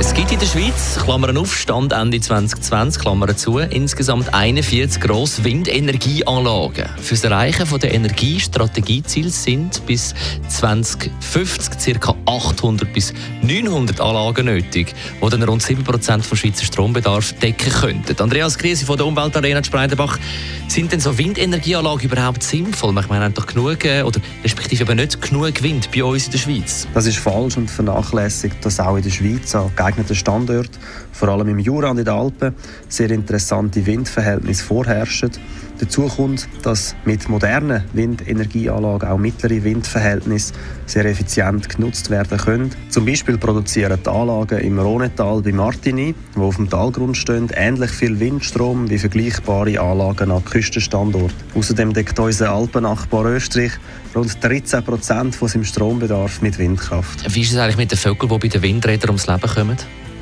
es gibt in der Schweiz, Klammern auf, Stand Ende 2020, Klammern zu, insgesamt 41 grosse Windenergieanlagen. Für das Erreichen der Energiestrategieziele sind bis 2050 ca. 800 bis 900 Anlagen nötig, die dann rund 7% vom Schweizer Strombedarf decken könnten. Andreas Krise von der Umweltarena Spreidenbach, sind denn so Windenergieanlagen überhaupt sinnvoll? Ich meine, haben doch genug, äh, oder respektive aber nicht genug Wind bei uns in der Schweiz? Das ist falsch und vernachlässigt, dass auch in der Schweiz an geeigneten Standorten, vor allem im Jura und in den Alpen, sehr interessante Windverhältnisse vorherrschen. Dazu kommt, dass mit modernen Windenergieanlagen auch mittlere Windverhältnisse sehr effizient genutzt werden können. Zum Beispiel produzieren die Anlagen im Rhonetal bei Martigny, wo auf dem Talgrund stehen, ähnlich viel Windstrom wie vergleichbare Anlagen an Küstenstandorten. Außerdem deckt unser Alpennachbar Österreich rund 13 Prozent von seinem Strombedarf mit Windkraft. Wie ist es eigentlich mit den Vögeln, die bei den Windrädern ums Leben kommen?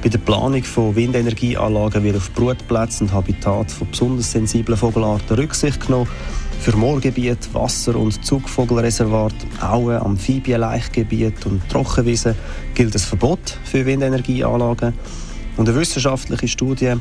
Bei der Planung von Windenergieanlagen wird auf Brutplätze und Habitat von besonders sensiblen Vogelarten Rücksicht genommen. Für Moorgebiete, Wasser- und Zugvogelreservat, Auen, Amphibienlaichgebiet und Trockenwiesen gilt ein Verbot für Windenergieanlagen. Und eine wissenschaftliche Studie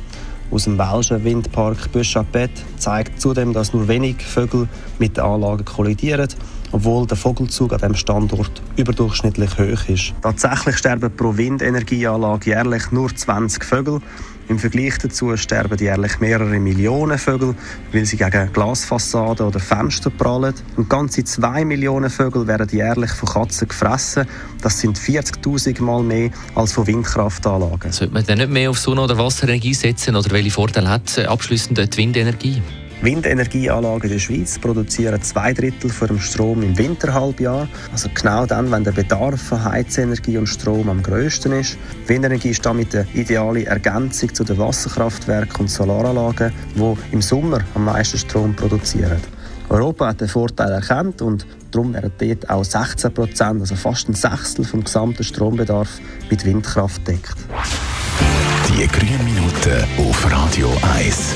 aus dem welschen Windpark Böschapet zeigt zudem, dass nur wenig Vögel mit den Anlagen kollidieren obwohl der Vogelzug an diesem Standort überdurchschnittlich hoch ist. Tatsächlich sterben pro Windenergieanlage jährlich nur 20 Vögel. Im Vergleich dazu sterben jährlich mehrere Millionen Vögel, weil sie gegen Glasfassaden oder Fenster prallen. Und ganze 2 Millionen Vögel werden jährlich von Katzen gefressen. Das sind 40.000 Mal mehr als von Windkraftanlagen. Sollte man denn nicht mehr auf Sonne- oder Wasserenergie setzen oder welche Vorteile hat äh, abschließend die Windenergie? Windenergieanlagen in der Schweiz produzieren zwei Drittel von dem Strom im Winterhalbjahr, also genau dann, wenn der Bedarf von Heizenergie und Strom am größten ist. Windenergie ist damit eine ideale Ergänzung zu den Wasserkraftwerken und Solaranlagen, die im Sommer am meisten Strom produzieren. Europa hat den Vorteil erkannt und darum werden dort auch 16 Prozent, also fast ein Sechstel vom gesamten Strombedarf mit Windkraft deckt. Die grünen Minuten auf Radio 1.